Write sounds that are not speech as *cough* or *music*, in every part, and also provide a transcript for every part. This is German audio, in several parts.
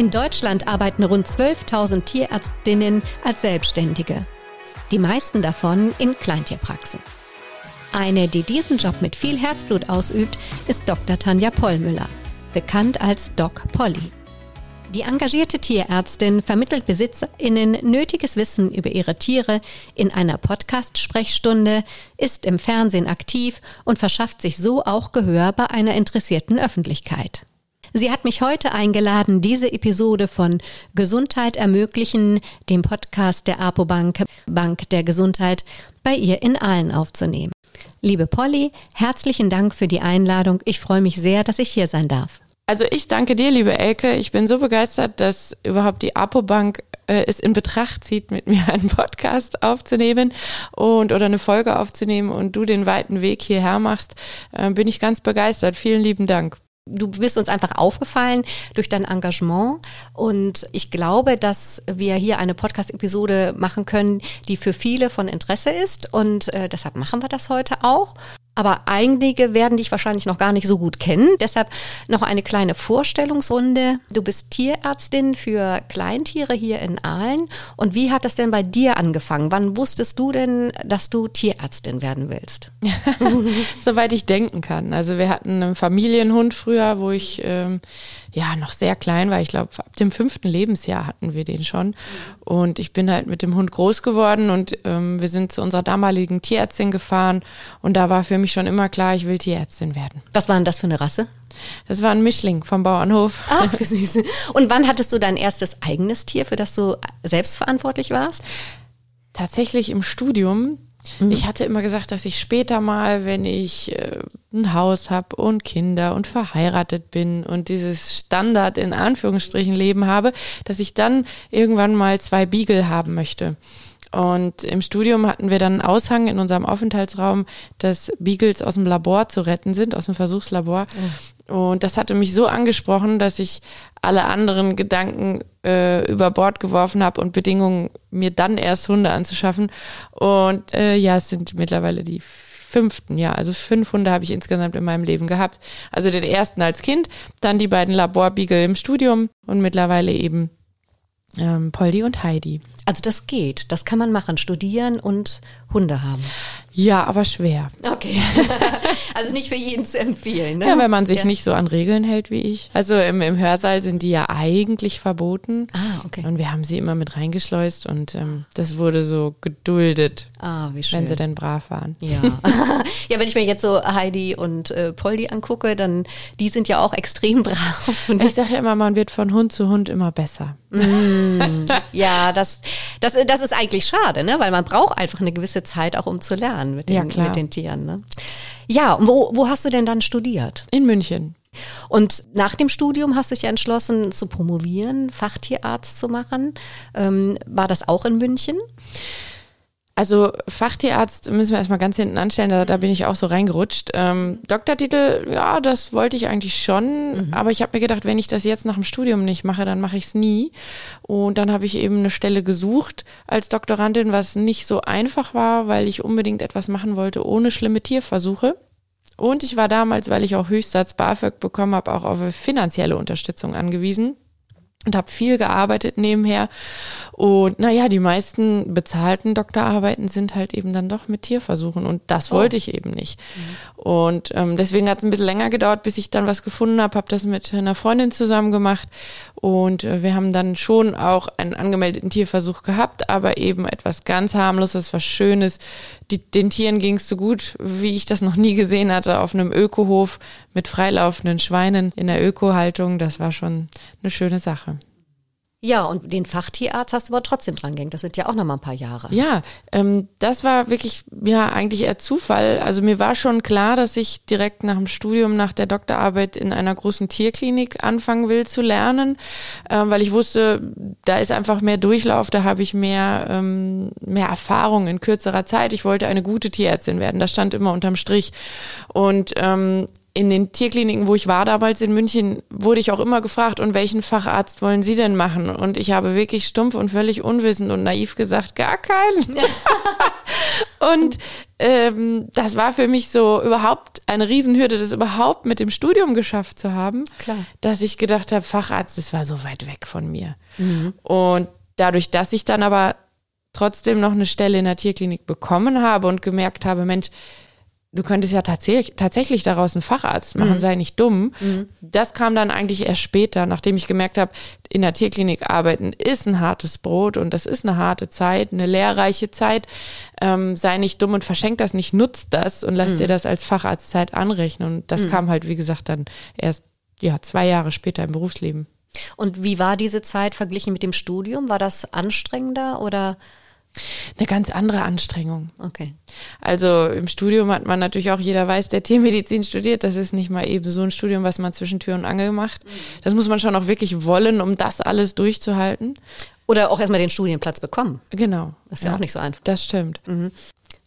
In Deutschland arbeiten rund 12.000 Tierärztinnen als Selbstständige. Die meisten davon in Kleintierpraxen. Eine, die diesen Job mit viel Herzblut ausübt, ist Dr. Tanja Pollmüller, bekannt als Doc Polly. Die engagierte Tierärztin vermittelt BesitzerInnen nötiges Wissen über ihre Tiere in einer Podcast-Sprechstunde, ist im Fernsehen aktiv und verschafft sich so auch Gehör bei einer interessierten Öffentlichkeit. Sie hat mich heute eingeladen, diese Episode von Gesundheit ermöglichen, dem Podcast der Apobank Bank der Gesundheit, bei ihr in Aalen aufzunehmen. Liebe Polly, herzlichen Dank für die Einladung. Ich freue mich sehr, dass ich hier sein darf. Also ich danke dir, liebe Elke. Ich bin so begeistert, dass überhaupt die Apobank äh, es in Betracht zieht, mit mir einen Podcast aufzunehmen und oder eine Folge aufzunehmen und du den weiten Weg hierher machst. Äh, bin ich ganz begeistert. Vielen lieben Dank du bist uns einfach aufgefallen durch dein Engagement. Und ich glaube, dass wir hier eine Podcast-Episode machen können, die für viele von Interesse ist. Und äh, deshalb machen wir das heute auch aber einige werden dich wahrscheinlich noch gar nicht so gut kennen. Deshalb noch eine kleine Vorstellungsrunde. Du bist Tierärztin für Kleintiere hier in Aalen. Und wie hat das denn bei dir angefangen? Wann wusstest du denn, dass du Tierärztin werden willst? *laughs* Soweit ich denken kann. Also wir hatten einen Familienhund früher, wo ich ähm, ja noch sehr klein war. Ich glaube, ab dem fünften Lebensjahr hatten wir den schon. Und ich bin halt mit dem Hund groß geworden und ähm, wir sind zu unserer damaligen Tierärztin gefahren. Und da war für mich schon immer klar, ich will Tierärztin werden. Was war denn das für eine Rasse? Das war ein Mischling vom Bauernhof. Ach, wie *laughs* süß. Und wann hattest du dein erstes eigenes Tier, für das du selbstverantwortlich warst? Tatsächlich im Studium Mhm. Ich hatte immer gesagt, dass ich später mal, wenn ich äh, ein Haus habe und Kinder und verheiratet bin und dieses Standard in Anführungsstrichen Leben habe, dass ich dann irgendwann mal zwei Beagle haben möchte. Und im Studium hatten wir dann einen Aushang in unserem Aufenthaltsraum, dass Beagles aus dem Labor zu retten sind, aus dem Versuchslabor. Mhm. Und das hatte mich so angesprochen, dass ich alle anderen Gedanken äh, über Bord geworfen habe und Bedingungen, mir dann erst Hunde anzuschaffen. Und äh, ja, es sind mittlerweile die fünften, ja, also fünf Hunde habe ich insgesamt in meinem Leben gehabt. Also den ersten als Kind, dann die beiden Laborbeagle im Studium und mittlerweile eben ähm, Poldi und Heidi. Also das geht, das kann man machen, studieren und Hunde haben. Ja, aber schwer. Okay. *laughs* also nicht für jeden zu empfehlen. Ne? Ja, wenn man sich ja. nicht so an Regeln hält wie ich. Also im, im Hörsaal sind die ja eigentlich verboten. Ah, okay. Und wir haben sie immer mit reingeschleust und ähm, das wurde so geduldet. Ah, wie schön. Wenn sie denn brav waren. Ja. *laughs* ja, wenn ich mir jetzt so Heidi und äh, Poldi angucke, dann die sind ja auch extrem *laughs* brav. ich sage ja immer, man wird von Hund zu Hund immer besser. Mm, ja, das, das, das ist eigentlich schade, ne? weil man braucht einfach eine gewisse Zeit auch, um zu lernen mit den, ja, mit den Tieren. Ne? Ja, und wo, wo hast du denn dann studiert? In München. Und nach dem Studium hast du dich ja entschlossen zu promovieren, Fachtierarzt zu machen. Ähm, war das auch in München? Also Fachtierarzt müssen wir erstmal ganz hinten anstellen, da, da bin ich auch so reingerutscht. Ähm, Doktortitel, ja, das wollte ich eigentlich schon, mhm. aber ich habe mir gedacht, wenn ich das jetzt nach dem Studium nicht mache, dann mache ich es nie. Und dann habe ich eben eine Stelle gesucht als Doktorandin, was nicht so einfach war, weil ich unbedingt etwas machen wollte ohne schlimme Tierversuche. Und ich war damals, weil ich auch Höchstsatz BAföG bekommen habe, auch auf finanzielle Unterstützung angewiesen und habe viel gearbeitet nebenher. Und naja, die meisten bezahlten Doktorarbeiten sind halt eben dann doch mit Tierversuchen und das oh. wollte ich eben nicht. Mhm. Und ähm, deswegen hat es ein bisschen länger gedauert, bis ich dann was gefunden habe, habe das mit einer Freundin zusammen gemacht und äh, wir haben dann schon auch einen angemeldeten Tierversuch gehabt, aber eben etwas ganz harmloses, was Schönes. Die, den Tieren ging es so gut, wie ich das noch nie gesehen hatte, auf einem Ökohof mit freilaufenden Schweinen in der Ökohaltung. Das war schon eine schöne Sache. Ja, und den Fachtierarzt hast du aber trotzdem dran gehängt. Das sind ja auch noch mal ein paar Jahre. Ja, ähm, das war wirklich ja eigentlich eher Zufall. Also mir war schon klar, dass ich direkt nach dem Studium, nach der Doktorarbeit in einer großen Tierklinik anfangen will zu lernen, ähm, weil ich wusste, da ist einfach mehr Durchlauf, da habe ich mehr ähm, mehr Erfahrung in kürzerer Zeit. Ich wollte eine gute Tierärztin werden. Das stand immer unterm Strich. Und ähm, in den Tierkliniken, wo ich war damals in München, wurde ich auch immer gefragt, und welchen Facharzt wollen Sie denn machen? Und ich habe wirklich stumpf und völlig unwissend und naiv gesagt, gar keinen. *laughs* und ähm, das war für mich so überhaupt eine Riesenhürde, das überhaupt mit dem Studium geschafft zu haben, Klar. dass ich gedacht habe, Facharzt, das war so weit weg von mir. Mhm. Und dadurch, dass ich dann aber trotzdem noch eine Stelle in der Tierklinik bekommen habe und gemerkt habe, Mensch, du könntest ja tatsächlich, tatsächlich daraus einen Facharzt machen, mhm. sei nicht dumm. Mhm. Das kam dann eigentlich erst später, nachdem ich gemerkt habe, in der Tierklinik arbeiten ist ein hartes Brot und das ist eine harte Zeit, eine lehrreiche Zeit. Ähm, sei nicht dumm und verschenk das nicht, nutzt das und lass mhm. dir das als Facharztzeit anrechnen. Und das mhm. kam halt, wie gesagt, dann erst ja, zwei Jahre später im Berufsleben. Und wie war diese Zeit verglichen mit dem Studium? War das anstrengender oder? Eine ganz andere Anstrengung. Okay. Also im Studium hat man natürlich auch, jeder weiß, der Tiermedizin studiert, das ist nicht mal eben so ein Studium, was man zwischen Tür und Angel macht. Das muss man schon auch wirklich wollen, um das alles durchzuhalten. Oder auch erstmal den Studienplatz bekommen. Genau. Das ist ja, ja auch nicht so einfach. Das stimmt. Mhm.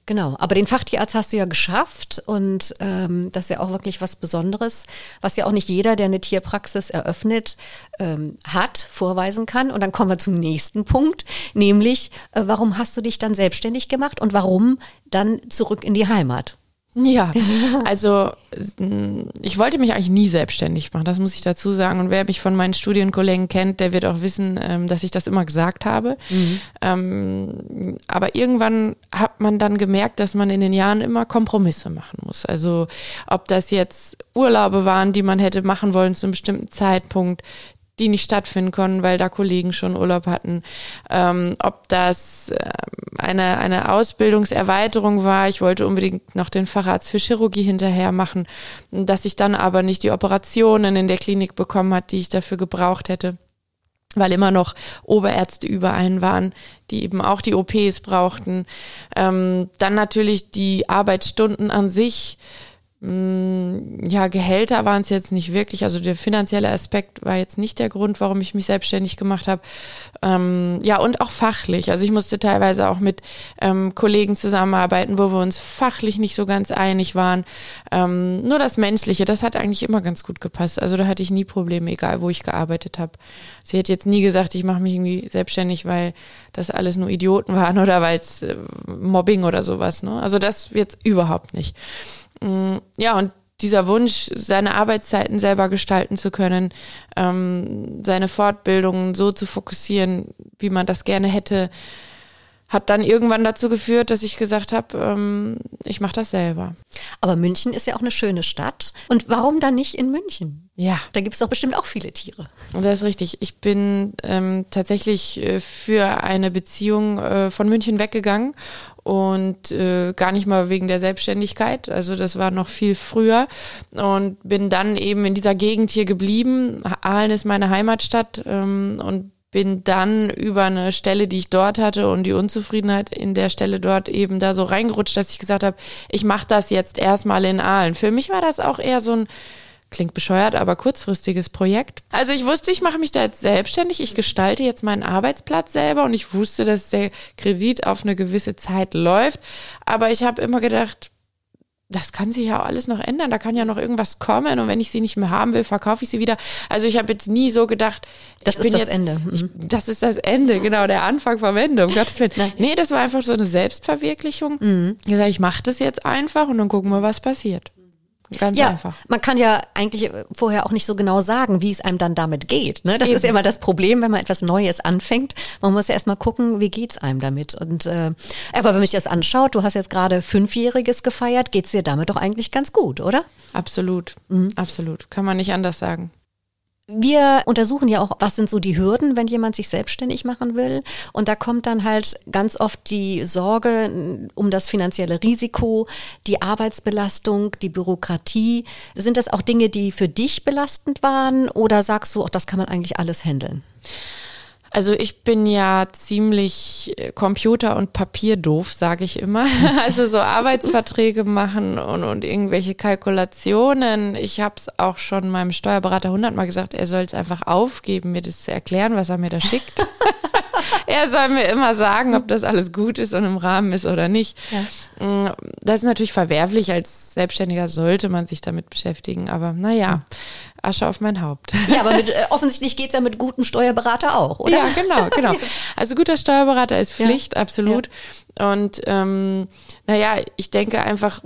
Genau, aber den Fachtierarzt hast du ja geschafft und ähm, das ist ja auch wirklich was Besonderes, was ja auch nicht jeder, der eine Tierpraxis eröffnet, ähm, hat, vorweisen kann. Und dann kommen wir zum nächsten Punkt, nämlich äh, warum hast du dich dann selbstständig gemacht und warum dann zurück in die Heimat? Ja, *laughs* also ich wollte mich eigentlich nie selbstständig machen, das muss ich dazu sagen. Und wer mich von meinen Studienkollegen kennt, der wird auch wissen, ähm, dass ich das immer gesagt habe. Mhm. Ähm, aber irgendwann hat man dann gemerkt, dass man in den Jahren immer Kompromisse machen muss. Also ob das jetzt Urlaube waren, die man hätte machen wollen zu einem bestimmten Zeitpunkt, die nicht stattfinden konnten, weil da Kollegen schon Urlaub hatten. Ähm, ob das äh, eine, eine Ausbildungserweiterung war, ich wollte unbedingt noch den Facharzt für Chirurgie hinterher machen, dass ich dann aber nicht die Operationen in der Klinik bekommen hat, die ich dafür gebraucht hätte weil immer noch Oberärzte über einen waren, die eben auch die OPs brauchten. Ähm, dann natürlich die Arbeitsstunden an sich, ja, Gehälter waren es jetzt nicht wirklich. Also der finanzielle Aspekt war jetzt nicht der Grund, warum ich mich selbstständig gemacht habe. Ähm, ja, und auch fachlich. Also ich musste teilweise auch mit ähm, Kollegen zusammenarbeiten, wo wir uns fachlich nicht so ganz einig waren. Ähm, nur das Menschliche, das hat eigentlich immer ganz gut gepasst. Also da hatte ich nie Probleme, egal wo ich gearbeitet habe. Sie hat jetzt nie gesagt, ich mache mich irgendwie selbstständig, weil das alles nur Idioten waren oder weil es äh, Mobbing oder sowas. Ne? Also das jetzt überhaupt nicht. Mm, ja, und dieser Wunsch, seine Arbeitszeiten selber gestalten zu können, ähm, seine Fortbildungen so zu fokussieren, wie man das gerne hätte, hat dann irgendwann dazu geführt, dass ich gesagt habe, ähm, ich mache das selber. Aber München ist ja auch eine schöne Stadt. Und warum dann nicht in München? Ja. Da gibt es doch bestimmt auch viele Tiere. Das ist richtig. Ich bin ähm, tatsächlich äh, für eine Beziehung äh, von München weggegangen und äh, gar nicht mal wegen der Selbstständigkeit. Also das war noch viel früher und bin dann eben in dieser Gegend hier geblieben. Aalen ist meine Heimatstadt ähm, und bin dann über eine Stelle, die ich dort hatte und die Unzufriedenheit in der Stelle dort eben da so reingerutscht, dass ich gesagt habe, ich mache das jetzt erstmal in Aalen. Für mich war das auch eher so ein klingt bescheuert, aber kurzfristiges Projekt. Also ich wusste, ich mache mich da jetzt selbstständig, ich gestalte jetzt meinen Arbeitsplatz selber und ich wusste, dass der Kredit auf eine gewisse Zeit läuft, aber ich habe immer gedacht, das kann sich ja alles noch ändern, da kann ja noch irgendwas kommen und wenn ich sie nicht mehr haben will, verkaufe ich sie wieder. Also ich habe jetzt nie so gedacht, das ist das jetzt, Ende. Mhm. Ich, das ist das Ende, genau, der Anfang vom Ende, um *laughs* Gottes Willen. Nee, das war einfach so eine Selbstverwirklichung. Mhm. Ich sage, ich mache das jetzt einfach und dann gucken wir, was passiert. Ganz ja, einfach. Man kann ja eigentlich vorher auch nicht so genau sagen, wie es einem dann damit geht. Ne? Das Eben. ist ja immer das Problem, wenn man etwas Neues anfängt. Man muss ja erstmal gucken, wie geht's einem damit. Und äh, aber wenn man sich das anschaut, du hast jetzt gerade Fünfjähriges gefeiert, geht's dir damit doch eigentlich ganz gut, oder? Absolut, mhm. absolut. Kann man nicht anders sagen. Wir untersuchen ja auch, was sind so die Hürden, wenn jemand sich selbstständig machen will. Und da kommt dann halt ganz oft die Sorge um das finanzielle Risiko, die Arbeitsbelastung, die Bürokratie. Sind das auch Dinge, die für dich belastend waren oder sagst du, auch das kann man eigentlich alles handeln? Also ich bin ja ziemlich äh, Computer- und Papierdoof, sage ich immer. *laughs* Also so Arbeitsverträge machen und, und irgendwelche Kalkulationen. Ich habe es auch schon meinem Steuerberater hundertmal gesagt, er soll es einfach aufgeben, mir das zu erklären, was er mir da schickt. *laughs* er soll mir immer sagen, ob das alles gut ist und im Rahmen ist oder nicht. Ja. Mm, das ist natürlich verwerflich. Als Selbstständiger sollte man sich damit beschäftigen. Aber naja, Asche auf mein Haupt. Ja, aber mit, äh, offensichtlich geht's ja mit gutem Steuerberater auch, oder? Ja, genau, genau. *laughs* Also guter Steuerberater ist Pflicht, ja. absolut. Ja. Und ähm, naja, ich denke einfach,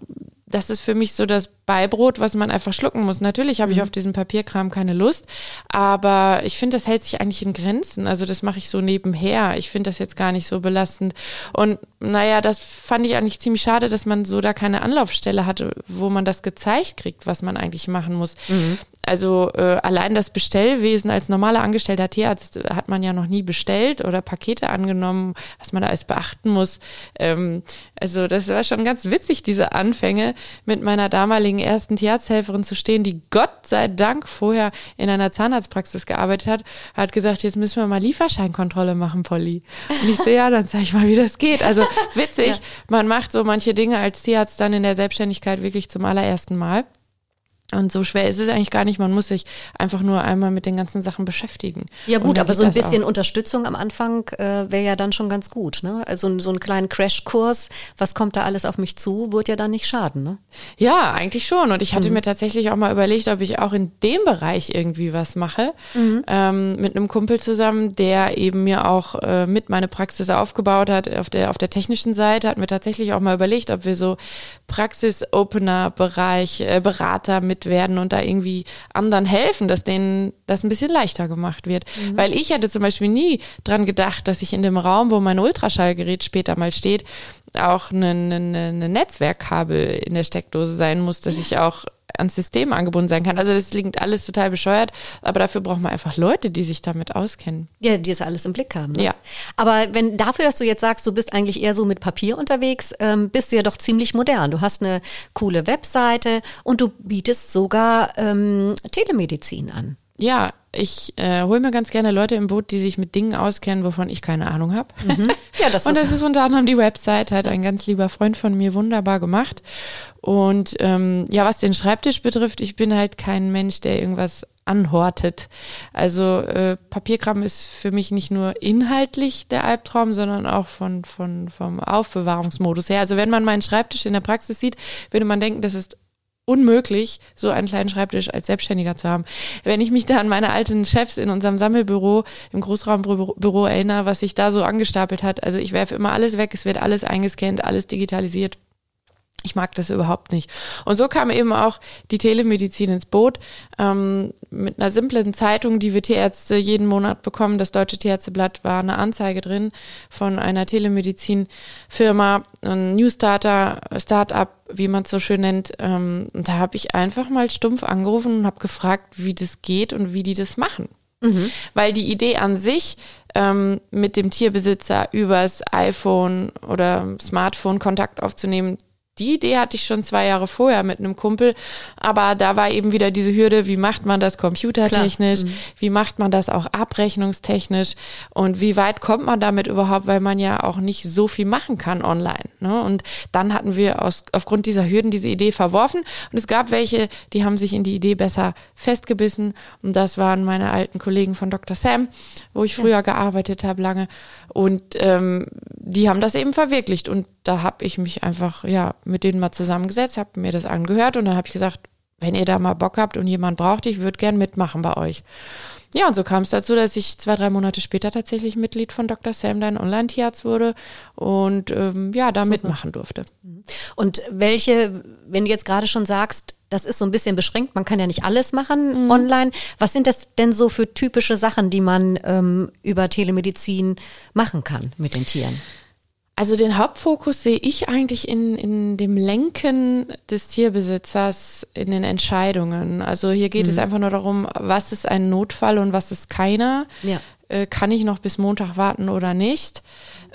das ist für mich so das Beibrot, was man einfach schlucken muss. Natürlich habe ich mhm. auf diesen Papierkram keine Lust, aber ich finde, das hält sich eigentlich in Grenzen. Also das mache ich so nebenher. Ich finde das jetzt gar nicht so belastend. Und naja, das fand ich eigentlich ziemlich schade, dass man so da keine Anlaufstelle hatte, wo man das gezeigt kriegt, was man eigentlich machen muss. Mhm. Also äh, allein das Bestellwesen als normaler angestellter Tierarzt hat man ja noch nie bestellt oder Pakete angenommen, was man da alles beachten muss. Ähm, also das war schon ganz witzig, diese Anfänge mit meiner damaligen ersten Tierarzthelferin zu stehen, die Gott sei Dank vorher in einer Zahnarztpraxis gearbeitet hat, hat gesagt, jetzt müssen wir mal Lieferscheinkontrolle machen, Polly. Und ich so, ja, dann zeige ich mal, wie das geht. Also *laughs* witzig, ja. man macht so manche Dinge als Tierarzt dann in der Selbstständigkeit wirklich zum allerersten Mal. Und so schwer ist es eigentlich gar nicht. Man muss sich einfach nur einmal mit den ganzen Sachen beschäftigen. Ja gut, aber so ein bisschen auch. Unterstützung am Anfang äh, wäre ja dann schon ganz gut. Ne? Also so einen kleinen Crashkurs, was kommt da alles auf mich zu, wird ja dann nicht schaden. Ne? Ja, eigentlich schon. Und ich hatte mhm. mir tatsächlich auch mal überlegt, ob ich auch in dem Bereich irgendwie was mache. Mhm. Ähm, mit einem Kumpel zusammen, der eben mir auch äh, mit meine Praxis aufgebaut hat. Auf der, auf der technischen Seite hat mir tatsächlich auch mal überlegt, ob wir so Praxis-Opener-Bereich, äh, Berater mit werden und da irgendwie anderen helfen, dass denen das ein bisschen leichter gemacht wird. Mhm. Weil ich hätte zum Beispiel nie dran gedacht, dass ich in dem Raum, wo mein Ultraschallgerät später mal steht, auch eine Netzwerkkabel in der Steckdose sein muss, dass ich auch ans System angebunden sein kann. Also das klingt alles total bescheuert, aber dafür braucht man einfach Leute, die sich damit auskennen. Ja, die es alles im Blick haben. Ne? Ja. Aber wenn dafür, dass du jetzt sagst, du bist eigentlich eher so mit Papier unterwegs, ähm, bist du ja doch ziemlich modern. Du hast eine coole Webseite und du bietest sogar ähm, Telemedizin an. Ja, ich äh, hole mir ganz gerne Leute im Boot, die sich mit Dingen auskennen, wovon ich keine Ahnung habe. Mhm. *laughs* Ja, das und das ist unter anderem die Website, hat ein ganz lieber Freund von mir wunderbar gemacht. Und ähm, ja, was den Schreibtisch betrifft, ich bin halt kein Mensch, der irgendwas anhortet. Also äh, Papierkram ist für mich nicht nur inhaltlich der Albtraum, sondern auch von, von, vom Aufbewahrungsmodus her. Also wenn man meinen Schreibtisch in der Praxis sieht, würde man denken, das ist unmöglich, so einen kleinen Schreibtisch als Selbstständiger zu haben. Wenn ich mich da an meine alten Chefs in unserem Sammelbüro, im Großraumbüro erinnere, was sich da so angestapelt hat, also ich werfe immer alles weg, es wird alles eingescannt, alles digitalisiert. Ich mag das überhaupt nicht. Und so kam eben auch die Telemedizin ins Boot ähm, mit einer simplen Zeitung, die wir Tierärzte jeden Monat bekommen. Das Deutsche Tierärzteblatt war eine Anzeige drin von einer Telemedizin-Firma, ein Newstarter, Startup, wie man es so schön nennt. Ähm, und da habe ich einfach mal stumpf angerufen und habe gefragt, wie das geht und wie die das machen. Mhm. Weil die Idee an sich, ähm, mit dem Tierbesitzer übers iPhone oder Smartphone Kontakt aufzunehmen, die Idee hatte ich schon zwei Jahre vorher mit einem Kumpel, aber da war eben wieder diese Hürde, wie macht man das computertechnisch, mhm. wie macht man das auch abrechnungstechnisch und wie weit kommt man damit überhaupt, weil man ja auch nicht so viel machen kann online. Ne? Und dann hatten wir aus, aufgrund dieser Hürden diese Idee verworfen und es gab welche, die haben sich in die Idee besser festgebissen und das waren meine alten Kollegen von Dr. Sam, wo ich früher ja. gearbeitet habe lange und ähm, die haben das eben verwirklicht und da habe ich mich einfach ja mit denen mal zusammengesetzt, habe mir das angehört und dann habe ich gesagt, wenn ihr da mal Bock habt und jemand braucht, ich würde gern mitmachen bei euch. Ja, und so kam es dazu, dass ich zwei, drei Monate später tatsächlich Mitglied von Dr. Sam, dein Online-Tierarzt wurde und ähm, ja, da Super. mitmachen durfte. Mhm. Und welche, wenn du jetzt gerade schon sagst, das ist so ein bisschen beschränkt, man kann ja nicht alles machen mhm. online. Was sind das denn so für typische Sachen, die man ähm, über Telemedizin machen kann mit den Tieren? Also den Hauptfokus sehe ich eigentlich in, in dem Lenken des Tierbesitzers in den Entscheidungen. Also hier geht mhm. es einfach nur darum, was ist ein Notfall und was ist keiner. Ja. Äh, kann ich noch bis Montag warten oder nicht?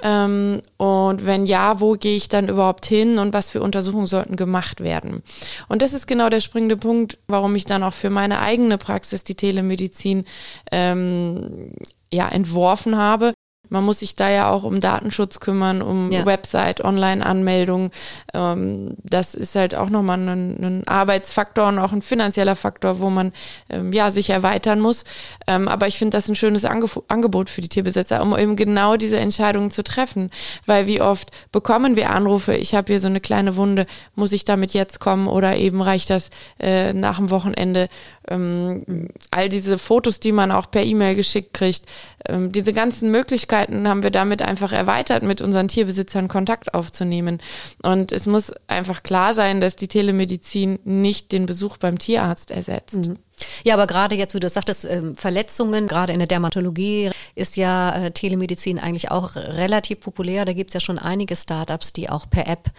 Ähm, und wenn ja, wo gehe ich dann überhaupt hin und was für Untersuchungen sollten gemacht werden? Und das ist genau der springende Punkt, warum ich dann auch für meine eigene Praxis die Telemedizin ähm, ja entworfen habe man muss sich da ja auch um Datenschutz kümmern, um ja. Website, Online-Anmeldung. Ähm, das ist halt auch nochmal ein, ein Arbeitsfaktor und auch ein finanzieller Faktor, wo man ähm, ja sich erweitern muss. Ähm, aber ich finde das ein schönes Angef Angebot für die Tierbesitzer, um eben genau diese Entscheidungen zu treffen. Weil wie oft bekommen wir Anrufe, ich habe hier so eine kleine Wunde, muss ich damit jetzt kommen oder eben reicht das äh, nach dem Wochenende? Ähm, all diese Fotos, die man auch per E-Mail geschickt kriegt, ähm, diese ganzen Möglichkeiten haben wir damit einfach erweitert, mit unseren Tierbesitzern Kontakt aufzunehmen. Und es muss einfach klar sein, dass die Telemedizin nicht den Besuch beim Tierarzt ersetzt. Mhm. Ja, aber gerade jetzt, wie du sagtest, ähm, Verletzungen, gerade in der Dermatologie ist ja äh, Telemedizin eigentlich auch relativ populär. Da gibt es ja schon einige Startups, die auch per App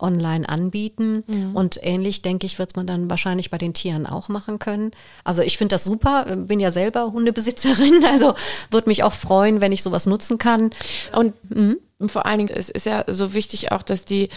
online anbieten. Mhm. Und ähnlich, denke ich, wird man dann wahrscheinlich bei den Tieren auch machen können. Also ich finde das super, bin ja selber Hundebesitzerin, *laughs* also würde mich auch freuen, wenn ich sowas nutzen kann. Und mhm. vor allen Dingen, es ist ja so wichtig auch, dass die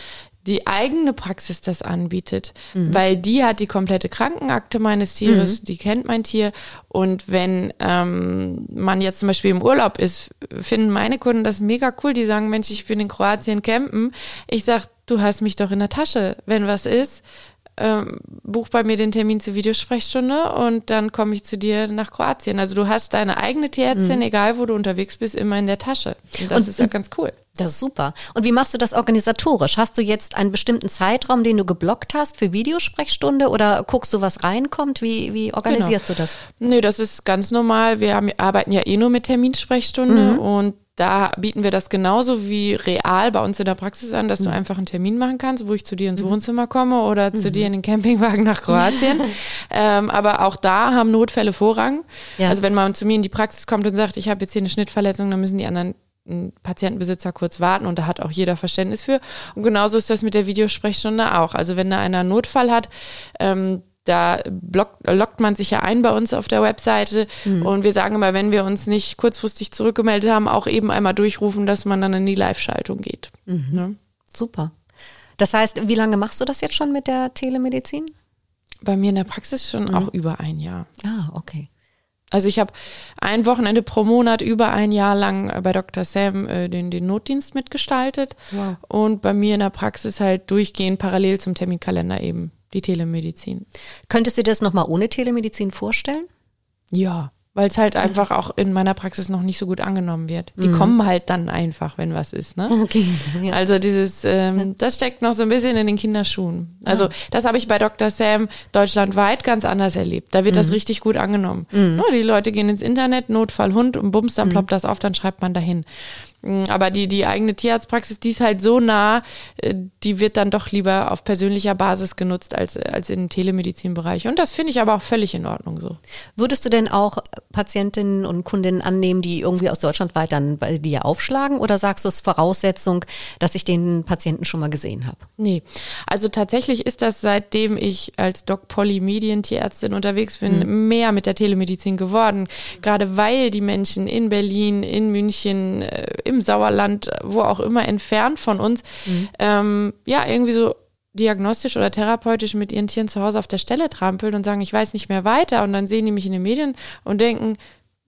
die eigene Praxis das anbietet, mhm. weil die hat die komplette Krankenakte meines Tieres, mhm. die kennt mein Tier und wenn ähm, man jetzt zum Beispiel im Urlaub ist, finden meine Kunden das mega cool, die sagen, Mensch, ich bin in Kroatien campen, ich sag, du hast mich doch in der Tasche, wenn was ist, ähm, buch bei mir den Termin zur Videosprechstunde und dann komme ich zu dir nach Kroatien. Also du hast deine eigene Tierärztin, mhm. egal wo du unterwegs bist, immer in der Tasche. Und das und, ist ja ganz cool. Das ist super. Und wie machst du das organisatorisch? Hast du jetzt einen bestimmten Zeitraum, den du geblockt hast für Videosprechstunde oder guckst du, was reinkommt? Wie, wie organisierst genau. du das? Nee, das ist ganz normal. Wir haben, arbeiten ja eh nur mit Terminsprechstunde mhm. und da bieten wir das genauso wie real bei uns in der Praxis an, dass mhm. du einfach einen Termin machen kannst, wo ich zu dir ins mhm. Wohnzimmer komme oder mhm. zu dir in den Campingwagen nach Kroatien. *laughs* ähm, aber auch da haben Notfälle Vorrang. Ja. Also wenn man zu mir in die Praxis kommt und sagt, ich habe jetzt hier eine Schnittverletzung, dann müssen die anderen Patientenbesitzer kurz warten und da hat auch jeder Verständnis für. Und genauso ist das mit der Videosprechstunde auch. Also wenn da einer einen Notfall hat, ähm, da blockt, lockt man sich ja ein bei uns auf der Webseite mhm. und wir sagen immer, wenn wir uns nicht kurzfristig zurückgemeldet haben, auch eben einmal durchrufen, dass man dann in die Live-Schaltung geht. Mhm. Ne? Super. Das heißt, wie lange machst du das jetzt schon mit der Telemedizin? Bei mir in der Praxis schon mhm. auch über ein Jahr. Ah, okay. Also ich habe ein Wochenende pro Monat über ein Jahr lang bei Dr. Sam äh, den, den Notdienst mitgestaltet wow. und bei mir in der Praxis halt durchgehend parallel zum Terminkalender eben die Telemedizin. Könntest du dir das nochmal ohne Telemedizin vorstellen? Ja, weil es halt einfach auch in meiner Praxis noch nicht so gut angenommen wird. Die mhm. kommen halt dann einfach, wenn was ist. Ne? Okay, ja. Also dieses, ähm, das steckt noch so ein bisschen in den Kinderschuhen. Also ja. das habe ich bei Dr. Sam deutschlandweit ganz anders erlebt. Da wird mhm. das richtig gut angenommen. Mhm. No, die Leute gehen ins Internet, Notfall Hund und bums, dann mhm. ploppt das auf, dann schreibt man dahin. Mm, aber die, die eigene Tierarztpraxis, die ist halt so nah, äh, die wird dann doch lieber auf persönlicher Basis genutzt als, als im Telemedizinbereich. Und das finde ich aber auch völlig in Ordnung so. Würdest du denn auch Patientinnen und Kundinnen annehmen, die irgendwie aus Deutschland weit dann bei dir aufschlagen? Oder sagst du es Voraussetzung, dass ich den Patienten schon mal gesehen habe? Nee. Also tatsächlich ist das, seitdem ich als Doc Poly Medientierärztin unterwegs bin, mhm. mehr mit der Telemedizin geworden. Gerade weil die Menschen in Berlin, in München, äh, im Sauerland, wo auch immer entfernt von uns, mhm. ähm, ja, irgendwie so diagnostisch oder therapeutisch mit ihren Tieren zu Hause auf der Stelle trampeln und sagen, ich weiß nicht mehr weiter. Und dann sehen die mich in den Medien und denken,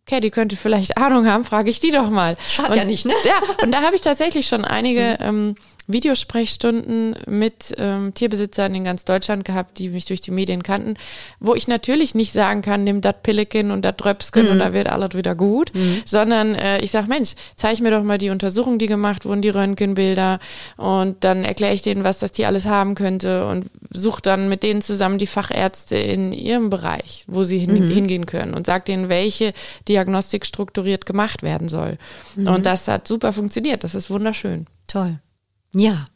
okay, die könnte vielleicht Ahnung haben, frage ich die doch mal. Schadet ja nicht, ne? *laughs* Ja, und da habe ich tatsächlich schon einige mhm. ähm, Videosprechstunden mit ähm, Tierbesitzern in ganz Deutschland gehabt, die mich durch die Medien kannten, wo ich natürlich nicht sagen kann, nimm das Pillekin und das Dröpsken mhm. und da wird alles wieder gut, mhm. sondern äh, ich sag, Mensch, zeig mir doch mal die Untersuchung, die gemacht wurden, die Röntgenbilder und dann erkläre ich denen, was das Tier alles haben könnte und suche dann mit denen zusammen die Fachärzte in ihrem Bereich, wo sie hin, mhm. hingehen können und sag denen, welche Diagnostik strukturiert gemacht werden soll. Mhm. Und das hat super funktioniert, das ist wunderschön. Toll. Ja.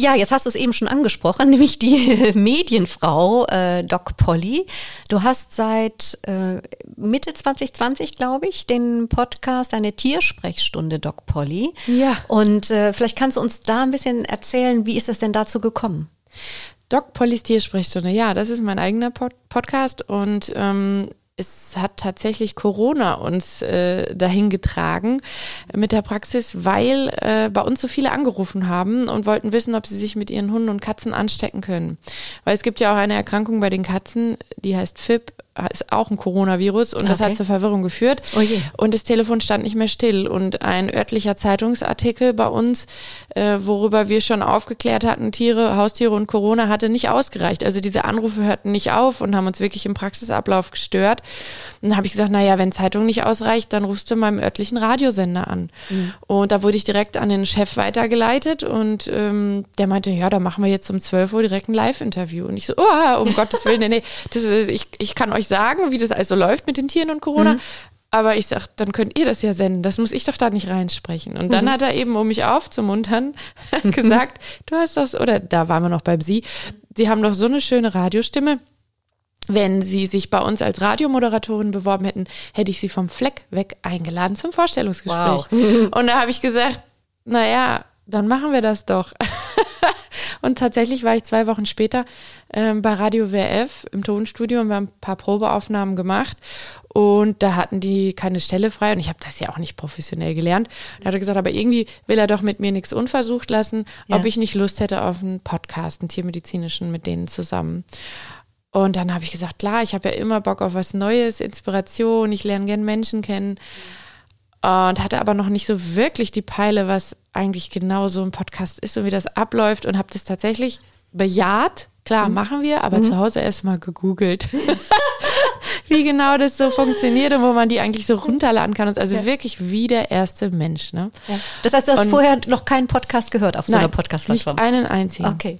Ja, jetzt hast du es eben schon angesprochen, *laughs* nämlich die *laughs* Medienfrau äh, Doc Polly. Du hast seit äh, Mitte 2020, glaube ich, den Podcast eine Tiersprechstunde Doc Polly. Ja. Und äh, vielleicht kannst du uns da ein bisschen erzählen, wie ist es denn dazu gekommen? Doc Pollys Tiersprechstunde, ja, das ist mein eigener Pod Podcast und ähm, es hat tatsächlich Corona uns äh, dahin getragen mit der Praxis, weil äh, bei uns so viele angerufen haben und wollten wissen, ob sie sich mit ihren Hunden und Katzen anstecken können. Weil es gibt ja auch eine Erkrankung bei den Katzen, die heißt FIP, ist auch ein Coronavirus und okay. das hat zur Verwirrung geführt. Oh. Und das Telefon stand nicht mehr still und ein örtlicher Zeitungsartikel bei uns, äh, worüber wir schon aufgeklärt hatten, Tiere, Haustiere und Corona hatte nicht ausgereicht. Also diese Anrufe hörten nicht auf und haben uns wirklich im Praxisablauf gestört. Und dann habe ich gesagt, naja, wenn Zeitung nicht ausreicht, dann rufst du meinem örtlichen Radiosender an. Mhm. Und da wurde ich direkt an den Chef weitergeleitet und ähm, der meinte, ja, da machen wir jetzt um 12 Uhr direkt ein Live-Interview. Und ich so, oh, um Gottes Willen, nee, nee, das, ich, ich kann euch sagen, wie das also läuft mit den Tieren und Corona. Mhm. Aber ich sag, dann könnt ihr das ja senden. Das muss ich doch da nicht reinsprechen. Und dann mhm. hat er eben, um mich aufzumuntern, *laughs* gesagt, du hast doch, oder da waren wir noch beim Sie, Sie haben doch so eine schöne Radiostimme. Wenn Sie sich bei uns als Radiomoderatorin beworben hätten, hätte ich Sie vom Fleck weg eingeladen zum Vorstellungsgespräch. Wow. Und da habe ich gesagt, naja, dann machen wir das doch. *laughs* und tatsächlich war ich zwei Wochen später ähm, bei Radio WF im Tonstudio und wir haben ein paar Probeaufnahmen gemacht. Und da hatten die keine Stelle frei und ich habe das ja auch nicht professionell gelernt. Da hat er gesagt, aber irgendwie will er doch mit mir nichts unversucht lassen, ja. ob ich nicht Lust hätte auf einen Podcast, einen tiermedizinischen mit denen zusammen. Und dann habe ich gesagt, klar, ich habe ja immer Bock auf was Neues, Inspiration, ich lerne gern Menschen kennen. Und hatte aber noch nicht so wirklich die Peile, was eigentlich genau so ein Podcast ist und wie das abläuft und habe das tatsächlich bejaht. Klar, mhm. machen wir, aber mhm. zu Hause erstmal gegoogelt. *laughs* wie genau das so funktioniert und wo man die eigentlich so runterladen kann. Also ja. wirklich wie der erste Mensch. Ne? Ja. Das heißt, du hast und vorher noch keinen Podcast gehört auf so einer Podcast-Plattform? Nicht einen einzigen. Okay.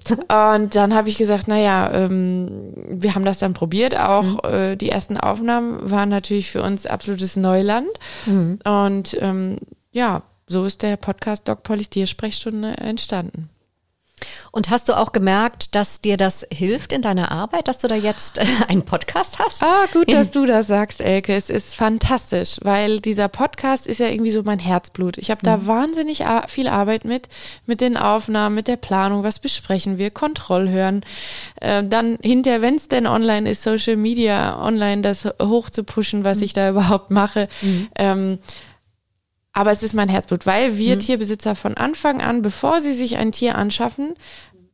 Und dann habe ich gesagt, naja, ähm, wir haben das dann probiert. Auch mhm. äh, die ersten Aufnahmen waren natürlich für uns absolutes Neuland. Mhm. Und ähm, ja, so ist der Podcast Doc Polis Tiersprechstunde entstanden. Und hast du auch gemerkt, dass dir das hilft in deiner Arbeit, dass du da jetzt äh, einen Podcast hast? Ah, gut, dass du das sagst, Elke. Es ist fantastisch, weil dieser Podcast ist ja irgendwie so mein Herzblut. Ich habe da mhm. wahnsinnig viel Arbeit mit, mit den Aufnahmen, mit der Planung, was besprechen wir, Kontrollhören. Äh, dann hinterher, wenn es denn online ist, Social Media online, das hoch zu pushen, was mhm. ich da überhaupt mache. Mhm. Ähm, aber es ist mein Herzblut, weil wir mhm. Tierbesitzer von Anfang an, bevor sie sich ein Tier anschaffen,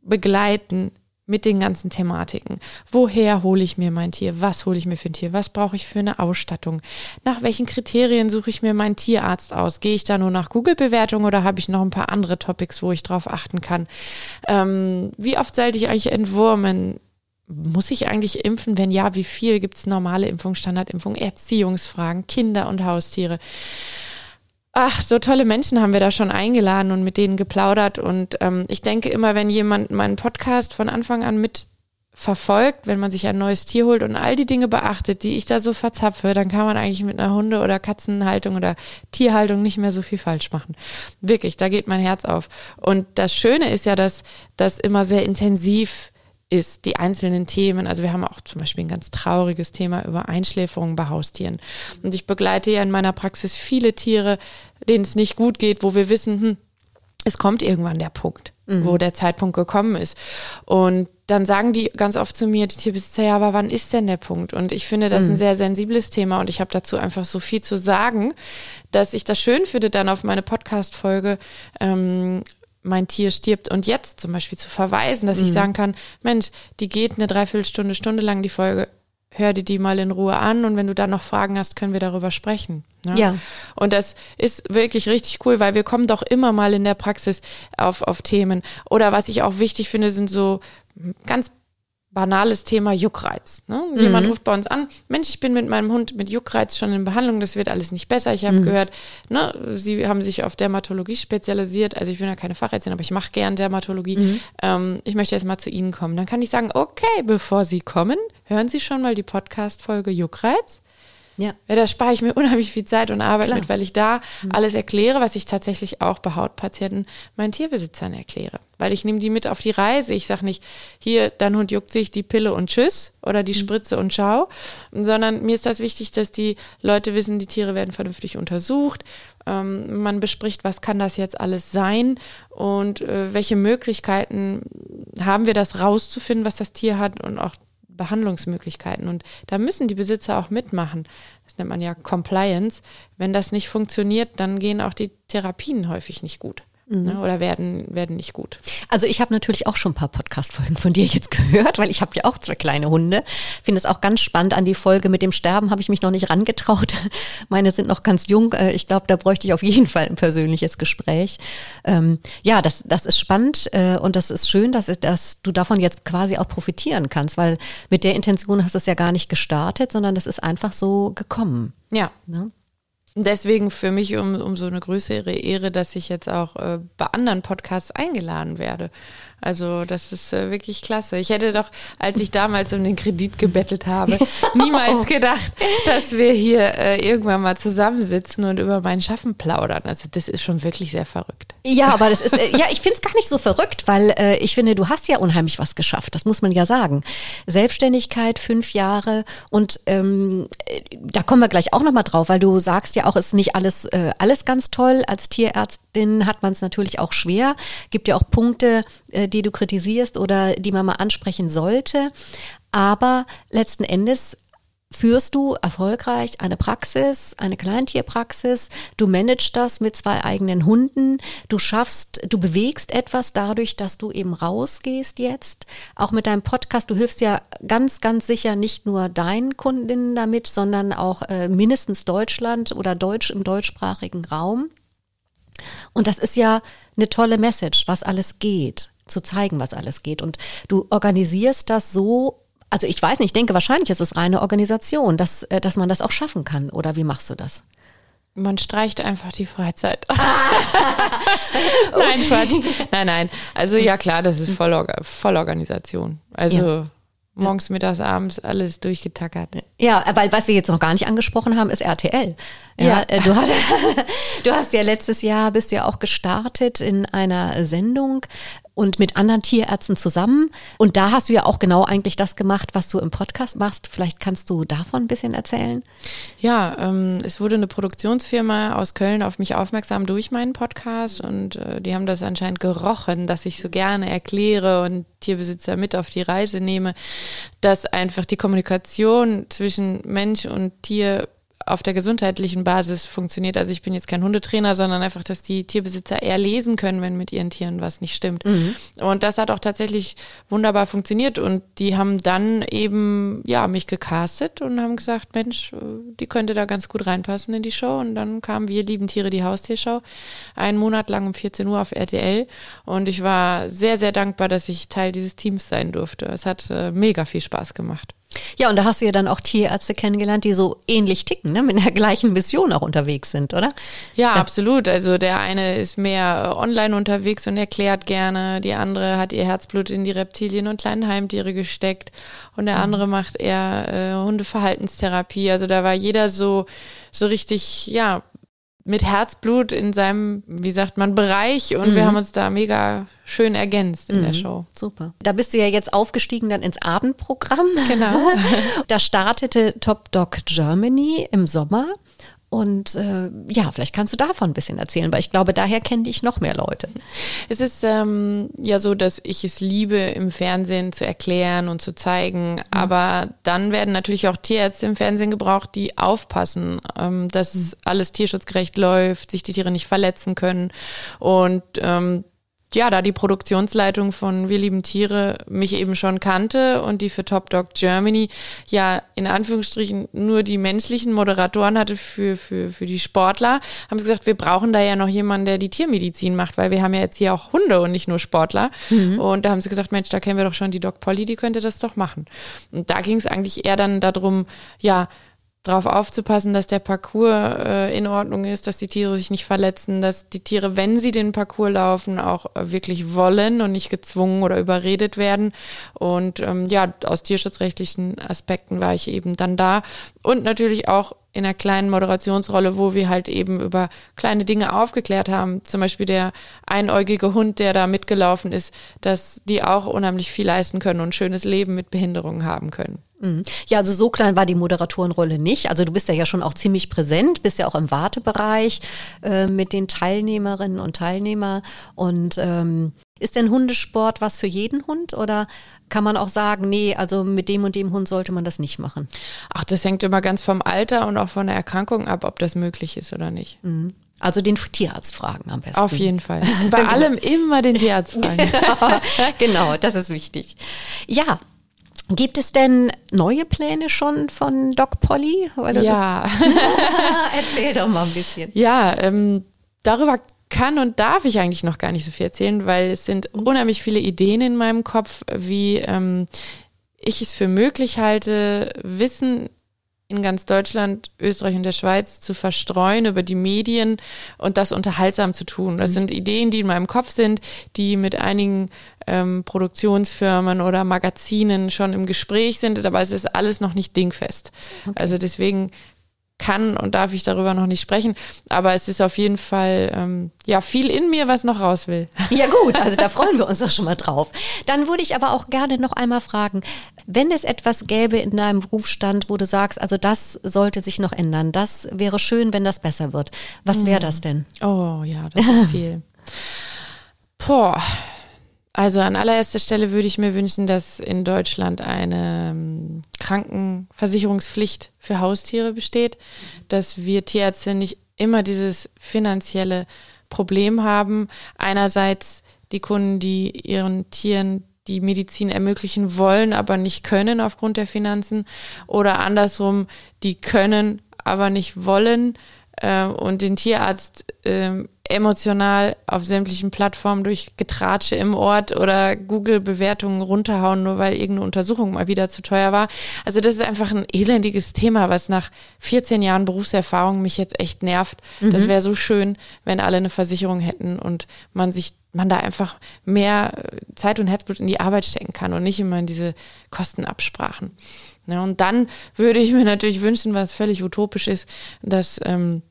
begleiten mit den ganzen Thematiken. Woher hole ich mir mein Tier? Was hole ich mir für ein Tier? Was brauche ich für eine Ausstattung? Nach welchen Kriterien suche ich mir meinen Tierarzt aus? Gehe ich da nur nach Google-Bewertung oder habe ich noch ein paar andere Topics, wo ich drauf achten kann? Ähm, wie oft sollte ich eigentlich entwurmen? Muss ich eigentlich impfen? Wenn ja, wie viel? Gibt es normale Impfung, Standardimpfung, Erziehungsfragen, Kinder und Haustiere? Ach, so tolle Menschen haben wir da schon eingeladen und mit denen geplaudert. Und ähm, ich denke immer, wenn jemand meinen Podcast von Anfang an mit verfolgt, wenn man sich ein neues Tier holt und all die Dinge beachtet, die ich da so verzapfe, dann kann man eigentlich mit einer Hunde- oder Katzenhaltung oder Tierhaltung nicht mehr so viel falsch machen. Wirklich, da geht mein Herz auf. Und das Schöne ist ja, dass das immer sehr intensiv ist, die einzelnen Themen. Also wir haben auch zum Beispiel ein ganz trauriges Thema über Einschläferung bei Haustieren. Und ich begleite ja in meiner Praxis viele Tiere, denen es nicht gut geht, wo wir wissen, hm, es kommt irgendwann der Punkt, mhm. wo der Zeitpunkt gekommen ist. Und dann sagen die ganz oft zu mir, die Tierbesitzer, ja, aber wann ist denn der Punkt? Und ich finde das mhm. ein sehr sensibles Thema und ich habe dazu einfach so viel zu sagen, dass ich das schön finde, dann auf meine Podcast-Folge ähm, mein Tier stirbt und jetzt zum Beispiel zu verweisen, dass mhm. ich sagen kann, Mensch, die geht eine Dreiviertelstunde, Stunde lang die Folge, hör dir die mal in Ruhe an und wenn du dann noch Fragen hast, können wir darüber sprechen. Ne? Ja. Und das ist wirklich richtig cool, weil wir kommen doch immer mal in der Praxis auf, auf Themen. Oder was ich auch wichtig finde, sind so ganz banales Thema Juckreiz. Ne? Mhm. Jemand ruft bei uns an, Mensch, ich bin mit meinem Hund mit Juckreiz schon in Behandlung, das wird alles nicht besser. Ich habe mhm. gehört, ne, Sie haben sich auf Dermatologie spezialisiert. Also ich bin ja keine Fachärztin, aber ich mache gern Dermatologie. Mhm. Ähm, ich möchte jetzt mal zu Ihnen kommen. Dann kann ich sagen, okay, bevor Sie kommen, hören Sie schon mal die Podcast-Folge Juckreiz. Ja. ja. Da spare ich mir *laughs* unheimlich viel Zeit und Arbeit Klar. mit, weil ich da mhm. alles erkläre, was ich tatsächlich auch bei Hautpatienten meinen Tierbesitzern erkläre. Weil ich nehme die mit auf die Reise. Ich sage nicht, hier, dein Hund juckt sich die Pille und tschüss oder die mhm. Spritze und schau, sondern mir ist das wichtig, dass die Leute wissen, die Tiere werden vernünftig untersucht. Ähm, man bespricht, was kann das jetzt alles sein und äh, welche Möglichkeiten haben wir, das rauszufinden, was das Tier hat und auch Behandlungsmöglichkeiten. Und da müssen die Besitzer auch mitmachen. Das nennt man ja Compliance. Wenn das nicht funktioniert, dann gehen auch die Therapien häufig nicht gut. Mhm. ne, oder werden, werden nicht gut. Also ich habe natürlich auch schon ein paar Podcast-Folgen von dir jetzt *laughs* gehört, weil ich habe ja auch zwei kleine Hunde. Finde es auch ganz spannend an die Folge mit dem Sterben habe ich mich noch nicht rangetraut. *laughs* Meine sind noch ganz jung. Äh, ich glaube, da bräuchte ich auf jeden Fall ein persönliches Gespräch. Ähm, ja, das, das ist spannend äh, und das ist schön, dass, dass du davon jetzt quasi auch profitieren kannst, weil mit der Intention hast du es ja gar nicht gestartet, sondern das ist einfach so gekommen. Ja. Ne? Deswegen für mich um, um so eine größere Ehre, dass ich jetzt auch äh, bei anderen Podcasts eingeladen werde. Also das ist äh, wirklich klasse. Ich hätte doch, als ich damals um den Kredit gebettelt habe, *laughs* niemals gedacht, dass wir hier äh, irgendwann mal zusammensitzen und über mein Schaffen plaudern. Also das ist schon wirklich sehr verrückt. Ja, aber das ist, äh, ja, ich finde es gar nicht so verrückt, weil äh, ich finde, du hast ja unheimlich was geschafft. Das muss man ja sagen. Selbstständigkeit, fünf Jahre und ähm, da kommen wir gleich auch nochmal drauf, weil du sagst ja auch, ist nicht alles, äh, alles ganz toll. Als Tierärztin hat man es natürlich auch schwer. Gibt ja auch Punkte, äh, die du kritisierst oder die man mal ansprechen sollte. Aber letzten Endes führst du erfolgreich eine Praxis, eine Kleintierpraxis, du managst das mit zwei eigenen Hunden, du schaffst, du bewegst etwas dadurch, dass du eben rausgehst jetzt, auch mit deinem Podcast, du hilfst ja ganz, ganz sicher nicht nur deinen Kundinnen damit, sondern auch äh, mindestens Deutschland oder Deutsch im deutschsprachigen Raum. Und das ist ja eine tolle Message, was alles geht zu zeigen, was alles geht. Und du organisierst das so, also ich weiß nicht, ich denke wahrscheinlich ist es reine Organisation, dass, äh, dass man das auch schaffen kann. Oder wie machst du das? Man streicht einfach die Freizeit. *laughs* *laughs* nein, Quatsch. Nein, nein. Also ja klar, das ist voll, voll Organisation. Also ja. morgens, mittags, abends alles durchgetackert. Ja, weil was wir jetzt noch gar nicht angesprochen haben, ist RTL. Ja, ja. Äh, du, hast, *laughs* du hast ja letztes Jahr bist du ja auch gestartet in einer Sendung und mit anderen Tierärzten zusammen. Und da hast du ja auch genau eigentlich das gemacht, was du im Podcast machst. Vielleicht kannst du davon ein bisschen erzählen. Ja, ähm, es wurde eine Produktionsfirma aus Köln auf mich aufmerksam durch meinen Podcast und äh, die haben das anscheinend gerochen, dass ich so gerne erkläre und Tierbesitzer mit auf die Reise nehme, dass einfach die Kommunikation zwischen Mensch und Tier auf der gesundheitlichen Basis funktioniert. Also ich bin jetzt kein Hundetrainer, sondern einfach, dass die Tierbesitzer eher lesen können, wenn mit ihren Tieren was nicht stimmt. Mhm. Und das hat auch tatsächlich wunderbar funktioniert. Und die haben dann eben, ja, mich gecastet und haben gesagt, Mensch, die könnte da ganz gut reinpassen in die Show. Und dann kam Wir lieben Tiere, die Haustierschau, einen Monat lang um 14 Uhr auf RTL. Und ich war sehr, sehr dankbar, dass ich Teil dieses Teams sein durfte. Es hat äh, mega viel Spaß gemacht. Ja, und da hast du ja dann auch Tierärzte kennengelernt, die so ähnlich ticken, ne? mit der gleichen Mission auch unterwegs sind, oder? Ja, ja, absolut. Also der eine ist mehr äh, online unterwegs und erklärt gerne, die andere hat ihr Herzblut in die Reptilien und kleinen Heimtiere gesteckt und der mhm. andere macht eher äh, Hundeverhaltenstherapie. Also da war jeder so, so richtig, ja, mit Herzblut in seinem, wie sagt man, Bereich und mhm. wir haben uns da mega schön ergänzt in mhm. der Show. Super. Da bist du ja jetzt aufgestiegen dann ins Abendprogramm. Genau. *laughs* da startete Top Dog Germany im Sommer. Und äh, ja, vielleicht kannst du davon ein bisschen erzählen, weil ich glaube, daher kenne ich noch mehr Leute. Es ist ähm, ja so, dass ich es liebe, im Fernsehen zu erklären und zu zeigen. Mhm. Aber dann werden natürlich auch Tierärzte im Fernsehen gebraucht, die aufpassen, ähm, dass mhm. alles tierschutzgerecht läuft, sich die Tiere nicht verletzen können. Und ähm, ja, da die Produktionsleitung von Wir lieben Tiere mich eben schon kannte und die für Top Dog Germany ja in Anführungsstrichen nur die menschlichen Moderatoren hatte für, für, für die Sportler, haben sie gesagt, wir brauchen da ja noch jemanden, der die Tiermedizin macht, weil wir haben ja jetzt hier auch Hunde und nicht nur Sportler. Mhm. Und da haben sie gesagt, Mensch, da kennen wir doch schon die Doc Polly, die könnte das doch machen. Und da ging es eigentlich eher dann darum, ja, darauf aufzupassen, dass der Parcours äh, in Ordnung ist, dass die Tiere sich nicht verletzen, dass die Tiere, wenn sie den Parcours laufen, auch äh, wirklich wollen und nicht gezwungen oder überredet werden. Und ähm, ja, aus tierschutzrechtlichen Aspekten war ich eben dann da. Und natürlich auch in einer kleinen Moderationsrolle, wo wir halt eben über kleine Dinge aufgeklärt haben. Zum Beispiel der einäugige Hund, der da mitgelaufen ist, dass die auch unheimlich viel leisten können und ein schönes Leben mit Behinderungen haben können. Mhm. Ja, also so klein war die Moderatorenrolle nicht. Also du bist ja, ja schon auch ziemlich präsent, bist ja auch im Wartebereich äh, mit den Teilnehmerinnen und Teilnehmern. Und ähm, ist denn Hundesport was für jeden Hund oder kann man auch sagen, nee, also mit dem und dem Hund sollte man das nicht machen? Ach, das hängt immer ganz vom Alter und auch von der Erkrankung ab, ob das möglich ist oder nicht. Mhm. Also den Tierarzt fragen am besten. Auf jeden Fall. *laughs* Bei genau. allem immer den Tierarzt fragen. *laughs* genau, das ist wichtig. Ja, Gibt es denn neue Pläne schon von Doc Polly? ja. So *laughs* Erzähl doch mal ein bisschen. Ja, ähm, darüber kann und darf ich eigentlich noch gar nicht so viel erzählen, weil es sind unheimlich viele Ideen in meinem Kopf, wie ähm, ich es für möglich halte, Wissen in ganz Deutschland, Österreich und der Schweiz zu verstreuen über die Medien und das unterhaltsam zu tun. Das mhm. sind Ideen, die in meinem Kopf sind, die mit einigen ähm, Produktionsfirmen oder Magazinen schon im Gespräch sind, aber es ist alles noch nicht dingfest. Okay. Also deswegen kann und darf ich darüber noch nicht sprechen. Aber es ist auf jeden Fall ähm, ja viel in mir, was noch raus will. *laughs* Ja gut, also da freuen wir uns doch schon mal drauf. Dann würde ich aber auch gerne noch einmal fragen, wenn es etwas gäbe in deinem Berufsstand, wo du sagst, also das sollte sich noch ändern, das wäre schön, wenn das besser wird. Was wäre das denn? Oh ja, das ist viel. Boah, also an allererster Stelle würde ich mir wünschen, dass in Deutschland eine ähm, Krankenversicherungspflicht für Haustiere besteht, dass wir Tierärzte nicht immer dieses finanzielle Problem haben. Einerseits die Kunden, die ihren Tieren die Medizin ermöglichen wollen, aber nicht können aufgrund der Finanzen. Oder andersrum, die können, aber nicht wollen äh, und den Tierarzt äh, emotional auf sämtlichen Plattformen durch Getratsche im Ort oder Google-Bewertungen runterhauen, nur weil irgendeine Untersuchung mal wieder zu teuer war. Also das ist einfach ein elendiges Thema, was nach 14 Jahren Berufserfahrung mich jetzt echt nervt. Mhm. Das wäre so schön, wenn alle eine Versicherung hätten und man sich man da einfach mehr Zeit und Herzblut in die Arbeit stecken kann und nicht immer in diese Kostenabsprachen. Ja, und dann würde ich mir natürlich wünschen, was völlig utopisch ist, dass ähm,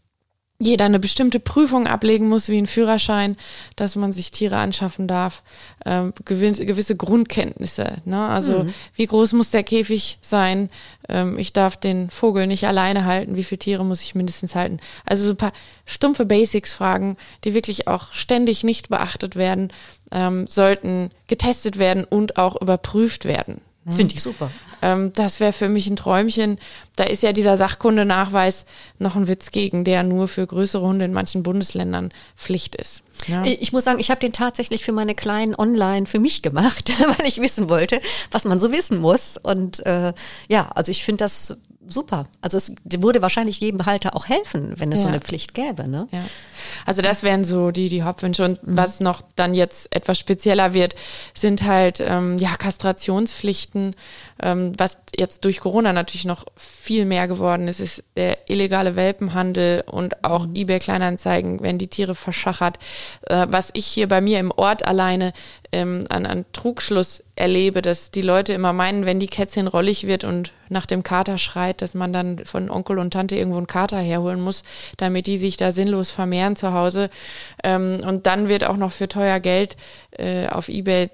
jeder eine bestimmte Prüfung ablegen muss, wie ein Führerschein, dass man sich Tiere anschaffen darf, ähm, gewisse Grundkenntnisse. Ne? Also mhm. wie groß muss der Käfig sein? Ähm, ich darf den Vogel nicht alleine halten. Wie viele Tiere muss ich mindestens halten? Also so ein paar stumpfe Basics-Fragen, die wirklich auch ständig nicht beachtet werden, ähm, sollten getestet werden und auch überprüft werden. Ne? Finde ich super. Ähm, das wäre für mich ein Träumchen. Da ist ja dieser Sachkundenachweis noch ein Witz gegen, der nur für größere Hunde in manchen Bundesländern Pflicht ist. Ja. Ich muss sagen, ich habe den tatsächlich für meine Kleinen online für mich gemacht, *laughs* weil ich wissen wollte, was man so wissen muss. Und äh, ja, also ich finde das super. Also es würde wahrscheinlich jedem Halter auch helfen, wenn es ja. so eine Pflicht gäbe. Ne? Ja. Also das wären so die, die Hauptwünsche. Und mhm. was noch dann jetzt etwas spezieller wird, sind halt ähm, ja Kastrationspflichten. Ähm, was jetzt durch Corona natürlich noch viel mehr geworden ist, ist der illegale Welpenhandel und auch mhm. eBay Kleinanzeigen, wenn die Tiere verschachert. Äh, was ich hier bei mir im Ort alleine ähm, an, an Trugschluss erlebe, dass die Leute immer meinen, wenn die Kätzchen rollig wird und nach dem Kater schreit, dass man dann von Onkel und Tante irgendwo einen Kater herholen muss, damit die sich da sinnlos vermehren zu Hause. Ähm, und dann wird auch noch für teuer Geld äh, auf Ebay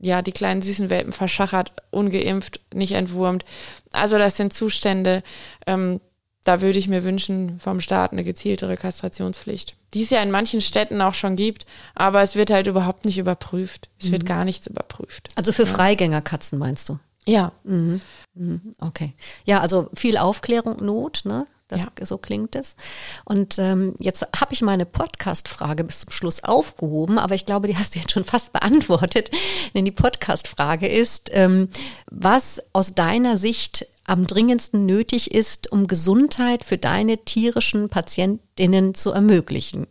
ja, die kleinen süßen Welpen verschachert, ungeimpft, nicht entwurmt. Also das sind Zustände, ähm, da würde ich mir wünschen vom Staat eine gezieltere Kastrationspflicht, die es ja in manchen Städten auch schon gibt, aber es wird halt überhaupt nicht überprüft. Es mhm. wird gar nichts überprüft. Also für ja. Freigängerkatzen meinst du? Ja. Mhm. mhm. Okay. Ja, also viel Aufklärung Not, ne? Das, ja. So klingt es. Und ähm, jetzt habe ich meine Podcast-Frage bis zum Schluss aufgehoben, aber ich glaube, die hast du jetzt schon fast beantwortet. *laughs* Denn die Podcast-Frage ist, ähm, was aus deiner Sicht am dringendsten nötig ist, um Gesundheit für deine tierischen Patientinnen zu ermöglichen?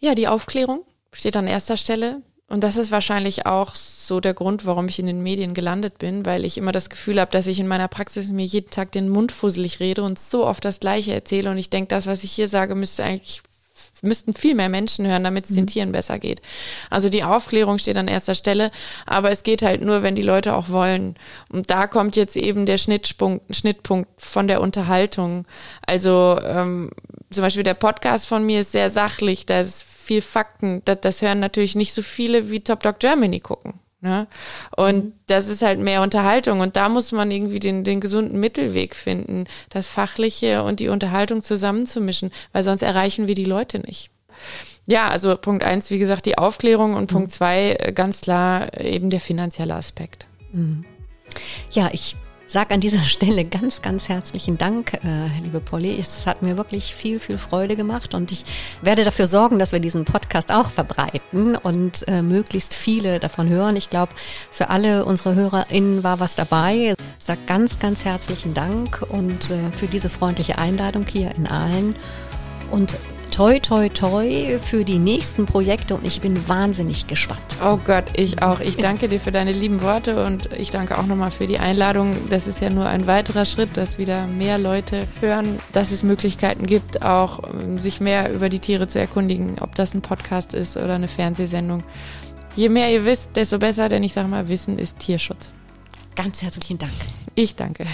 Ja, die Aufklärung steht an erster Stelle. Und das ist wahrscheinlich auch so der Grund, warum ich in den Medien gelandet bin, weil ich immer das Gefühl habe, dass ich in meiner Praxis mir jeden Tag den Mund fusselig rede und so oft das Gleiche erzähle. Und ich denke, das, was ich hier sage, müsste eigentlich müssten viel mehr Menschen hören, damit es mhm. den Tieren besser geht. Also die Aufklärung steht an erster Stelle, aber es geht halt nur, wenn die Leute auch wollen. Und da kommt jetzt eben der Schnittpunkt, Schnittpunkt von der Unterhaltung. Also ähm, zum Beispiel der Podcast von mir ist sehr sachlich, da ist viel Fakten. Das, das hören natürlich nicht so viele wie Top Dog Germany gucken. Ne? Und mhm. das ist halt mehr Unterhaltung und da muss man irgendwie den, den gesunden Mittelweg finden, das Fachliche und die Unterhaltung zusammenzumischen, weil sonst erreichen wir die Leute nicht. Ja, also Punkt eins, wie gesagt, die Aufklärung und mhm. Punkt zwei, äh, ganz klar eben der finanzielle Aspekt. Mhm. Ja, ich sag an dieser *laughs* Stelle ganz, ganz herzlichen Dank, äh, liebe Polly. Es hat mir wirklich viel, viel Freude gemacht und ich werde dafür sorgen, dass wir diesen Podcast auch verbreiten und äh, möglichst viele davon hören. Ich glaube, für alle unsere HörerInnen war was dabei. Sag ganz, ganz herzlichen Dank und äh, für diese freundliche Einladung hier in Aalen. Und toi, toi, toi für die nächsten Projekte und ich bin wahnsinnig gespannt. Oh Gott, ich auch. Ich danke dir für deine lieben Worte und ich danke auch nochmal für die Einladung. Das ist ja nur ein weiterer Schritt, dass wieder mehr Leute hören, dass es Möglichkeiten gibt, auch ähm, sich mehr über die Tiere zu erkundigen, ob das ein Podcast ist oder eine Fernsehsendung. Je mehr ihr wisst, desto besser, denn ich sage mal, Wissen ist Tierschutz. Ganz herzlichen Dank. Ich danke.